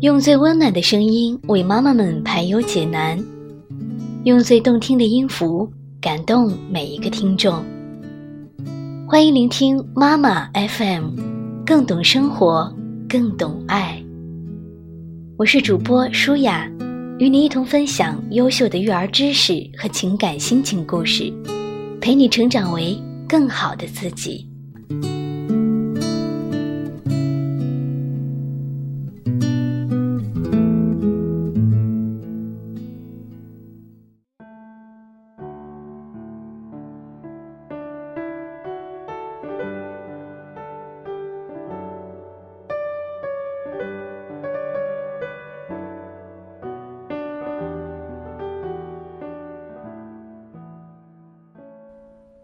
用最温暖的声音为妈妈们排忧解难，用最动听的音符感动每一个听众。欢迎聆听妈妈 FM，更懂生活，更懂爱。我是主播舒雅，与你一同分享优秀的育儿知识和情感心情故事，陪你成长为更好的自己。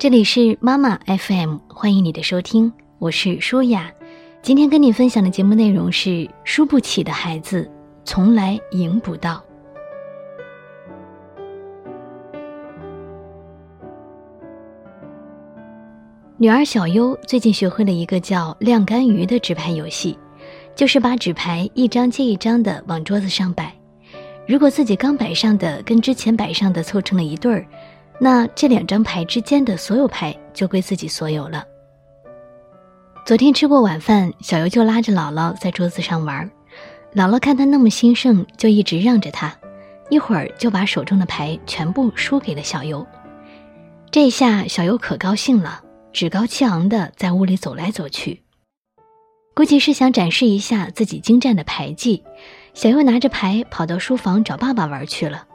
这里是妈妈 FM，欢迎你的收听，我是舒雅。今天跟你分享的节目内容是：输不起的孩子，从来赢不到。女儿小优最近学会了一个叫“晾干鱼”的纸牌游戏，就是把纸牌一张接一张的往桌子上摆，如果自己刚摆上的跟之前摆上的凑成了一对儿。那这两张牌之间的所有牌就归自己所有了。昨天吃过晚饭，小尤就拉着姥姥在桌子上玩，姥姥看他那么兴盛，就一直让着他，一会儿就把手中的牌全部输给了小尤。这下小尤可高兴了，趾高气昂的在屋里走来走去，估计是想展示一下自己精湛的牌技。小尤拿着牌跑到书房找爸爸玩去了。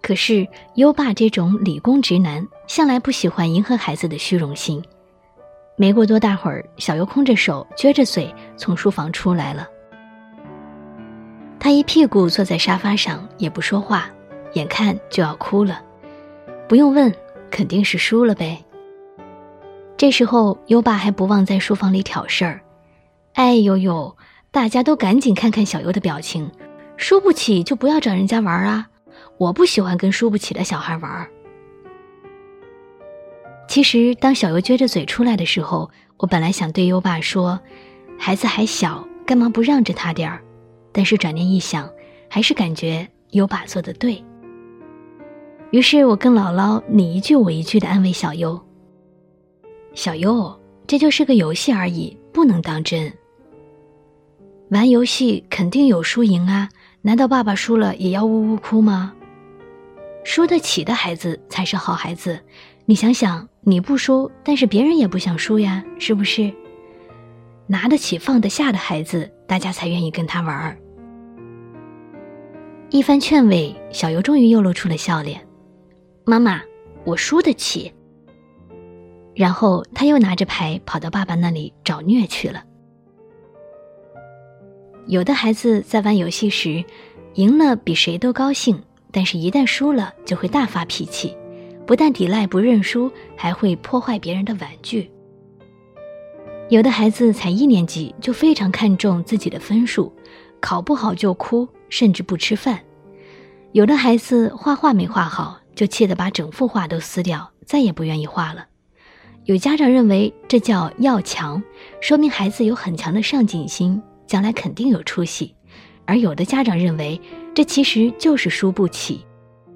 可是优爸这种理工直男向来不喜欢迎合孩子的虚荣心。没过多大会儿，小优空着手、撅着嘴从书房出来了。他一屁股坐在沙发上，也不说话，眼看就要哭了。不用问，肯定是输了呗。这时候，优爸还不忘在书房里挑事儿：“哎呦呦，大家都赶紧看看小优的表情，输不起就不要找人家玩啊！”我不喜欢跟输不起的小孩玩。其实，当小优撅着嘴出来的时候，我本来想对优爸说：“孩子还小，干嘛不让着他点儿？”但是转念一想，还是感觉优爸做的对。于是我跟姥姥你一句我一句的安慰小优：“小优，这就是个游戏而已，不能当真。玩游戏肯定有输赢啊，难道爸爸输了也要呜呜哭吗？”输得起的孩子才是好孩子，你想想，你不输，但是别人也不想输呀，是不是？拿得起放得下的孩子，大家才愿意跟他玩儿。一番劝慰，小尤终于又露出了笑脸。妈妈，我输得起。然后他又拿着牌跑到爸爸那里找虐去了。有的孩子在玩游戏时，赢了比谁都高兴。但是，一旦输了，就会大发脾气，不但抵赖不认输，还会破坏别人的玩具。有的孩子才一年级就非常看重自己的分数，考不好就哭，甚至不吃饭。有的孩子画画没画好，就气得把整幅画都撕掉，再也不愿意画了。有家长认为这叫要强，说明孩子有很强的上进心，将来肯定有出息。而有的家长认为，这其实就是输不起，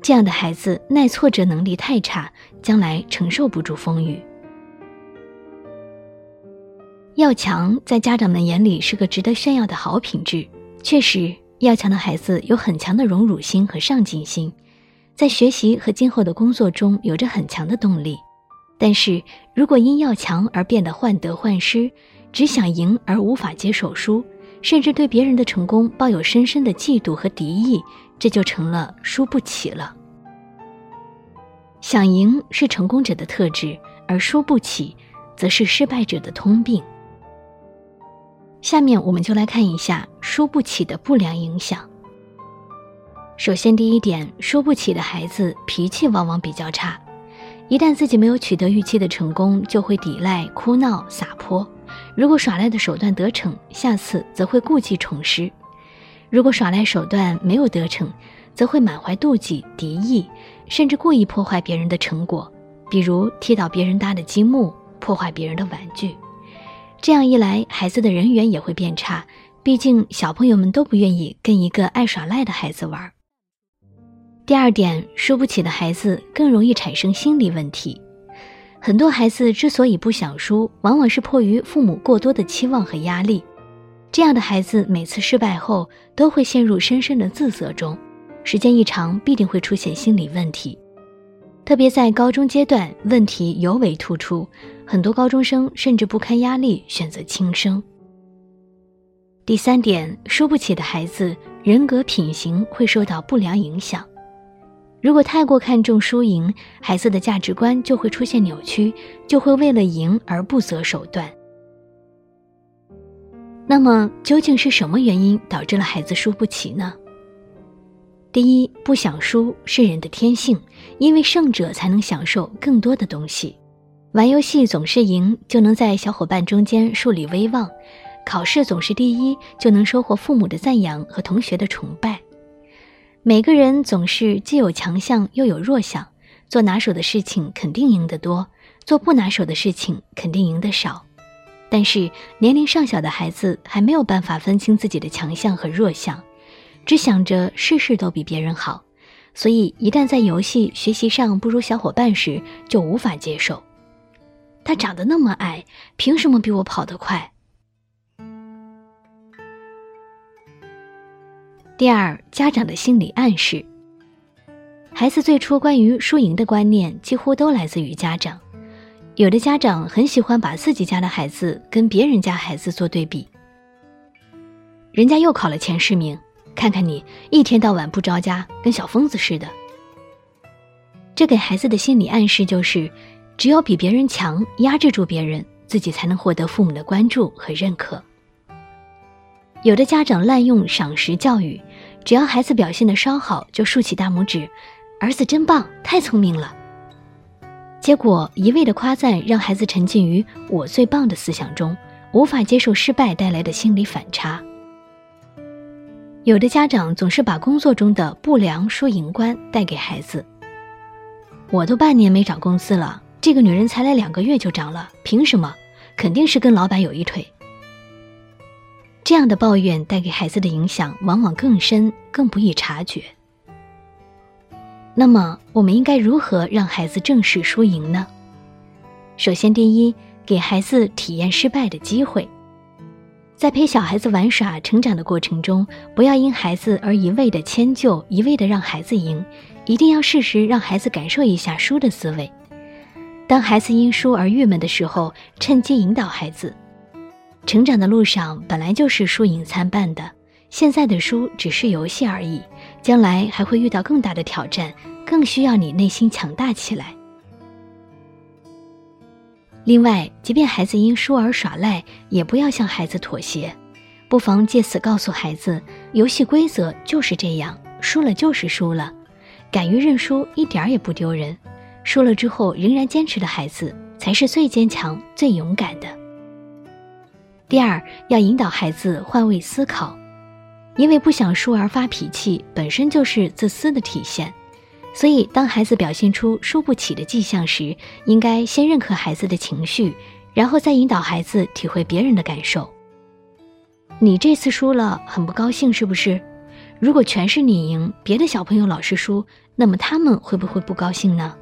这样的孩子耐挫折能力太差，将来承受不住风雨。要强在家长们眼里是个值得炫耀的好品质，确实，要强的孩子有很强的荣辱心和上进心，在学习和今后的工作中有着很强的动力。但是如果因要强而变得患得患失，只想赢而无法接受输。甚至对别人的成功抱有深深的嫉妒和敌意，这就成了输不起了。想赢是成功者的特质，而输不起，则是失败者的通病。下面我们就来看一下输不起的不良影响。首先，第一点，输不起的孩子脾气往往比较差，一旦自己没有取得预期的成功，就会抵赖、哭闹、撒泼。如果耍赖的手段得逞，下次则会故技重施；如果耍赖手段没有得逞，则会满怀妒忌、敌意，甚至故意破坏别人的成果，比如踢倒别人搭的积木，破坏别人的玩具。这样一来，孩子的人缘也会变差，毕竟小朋友们都不愿意跟一个爱耍赖的孩子玩。第二点，输不起的孩子更容易产生心理问题。很多孩子之所以不想输，往往是迫于父母过多的期望和压力。这样的孩子每次失败后都会陷入深深的自责中，时间一长必定会出现心理问题。特别在高中阶段，问题尤为突出，很多高中生甚至不堪压力选择轻生。第三点，输不起的孩子人格品行会受到不良影响。如果太过看重输赢，孩子的价值观就会出现扭曲，就会为了赢而不择手段。那么，究竟是什么原因导致了孩子输不起呢？第一，不想输是人的天性，因为胜者才能享受更多的东西。玩游戏总是赢，就能在小伙伴中间树立威望；考试总是第一，就能收获父母的赞扬和同学的崇拜。每个人总是既有强项又有弱项，做拿手的事情肯定赢得多，做不拿手的事情肯定赢得少。但是年龄尚小的孩子还没有办法分清自己的强项和弱项，只想着事事都比别人好，所以一旦在游戏、学习上不如小伙伴时，就无法接受。他长得那么矮，凭什么比我跑得快？第二，家长的心理暗示。孩子最初关于输赢的观念几乎都来自于家长。有的家长很喜欢把自己家的孩子跟别人家孩子做对比。人家又考了前十名，看看你一天到晚不着家，跟小疯子似的。这给孩子的心理暗示就是，只有比别人强，压制住别人，自己才能获得父母的关注和认可。有的家长滥用赏识教育。只要孩子表现的稍好，就竖起大拇指，儿子真棒，太聪明了。结果一味的夸赞让孩子沉浸于“我最棒”的思想中，无法接受失败带来的心理反差。有的家长总是把工作中的不良输赢观带给孩子。我都半年没涨工资了，这个女人才来两个月就涨了，凭什么？肯定是跟老板有一腿。这样的抱怨带给孩子的影响往往更深，更不易察觉。那么，我们应该如何让孩子正视输赢呢？首先，第一，给孩子体验失败的机会。在陪小孩子玩耍、成长的过程中，不要因孩子而一味的迁就，一味的让孩子赢，一定要适时让孩子感受一下输的滋味。当孩子因输而郁闷的时候，趁机引导孩子。成长的路上本来就是输赢参半的，现在的输只是游戏而已，将来还会遇到更大的挑战，更需要你内心强大起来。另外，即便孩子因输而耍赖，也不要向孩子妥协，不妨借此告诉孩子，游戏规则就是这样，输了就是输了，敢于认输一点也不丢人，输了之后仍然坚持的孩子，才是最坚强、最勇敢的。第二，要引导孩子换位思考，因为不想输而发脾气，本身就是自私的体现。所以，当孩子表现出输不起的迹象时，应该先认可孩子的情绪，然后再引导孩子体会别人的感受。你这次输了，很不高兴是不是？如果全是你赢，别的小朋友老是输，那么他们会不会不高兴呢？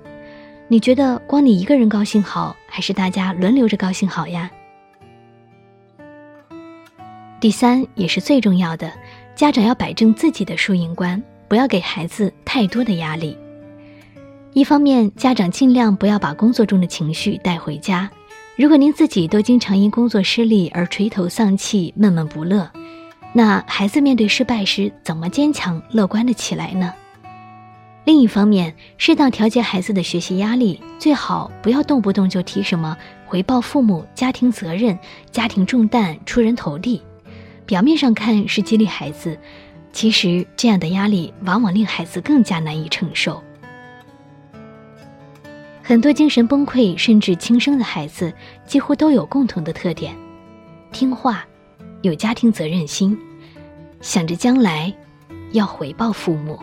你觉得光你一个人高兴好，还是大家轮流着高兴好呀？第三也是最重要的，家长要摆正自己的输赢观，不要给孩子太多的压力。一方面，家长尽量不要把工作中的情绪带回家。如果您自己都经常因工作失利而垂头丧气、闷闷不乐，那孩子面对失败时怎么坚强乐观的起来呢？另一方面，适当调节孩子的学习压力，最好不要动不动就提什么回报父母、家庭责任、家庭重担、出人头地。表面上看是激励孩子，其实这样的压力往往令孩子更加难以承受。很多精神崩溃甚至轻生的孩子，几乎都有共同的特点：听话，有家庭责任心，想着将来要回报父母。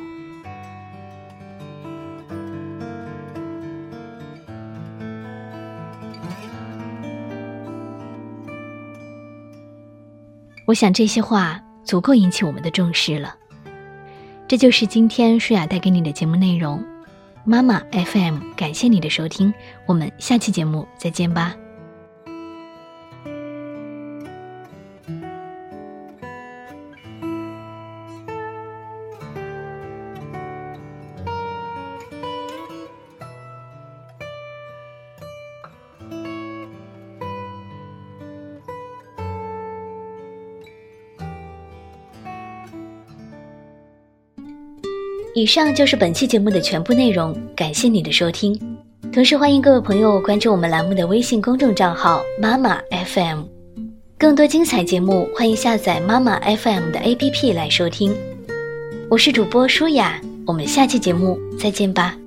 我想这些话足够引起我们的重视了。这就是今天舒雅带给你的节目内容。妈妈 FM，感谢你的收听，我们下期节目再见吧。以上就是本期节目的全部内容，感谢你的收听。同时欢迎各位朋友关注我们栏目的微信公众账号“妈妈 FM”，更多精彩节目欢迎下载妈妈 FM 的 APP 来收听。我是主播舒雅，我们下期节目再见吧。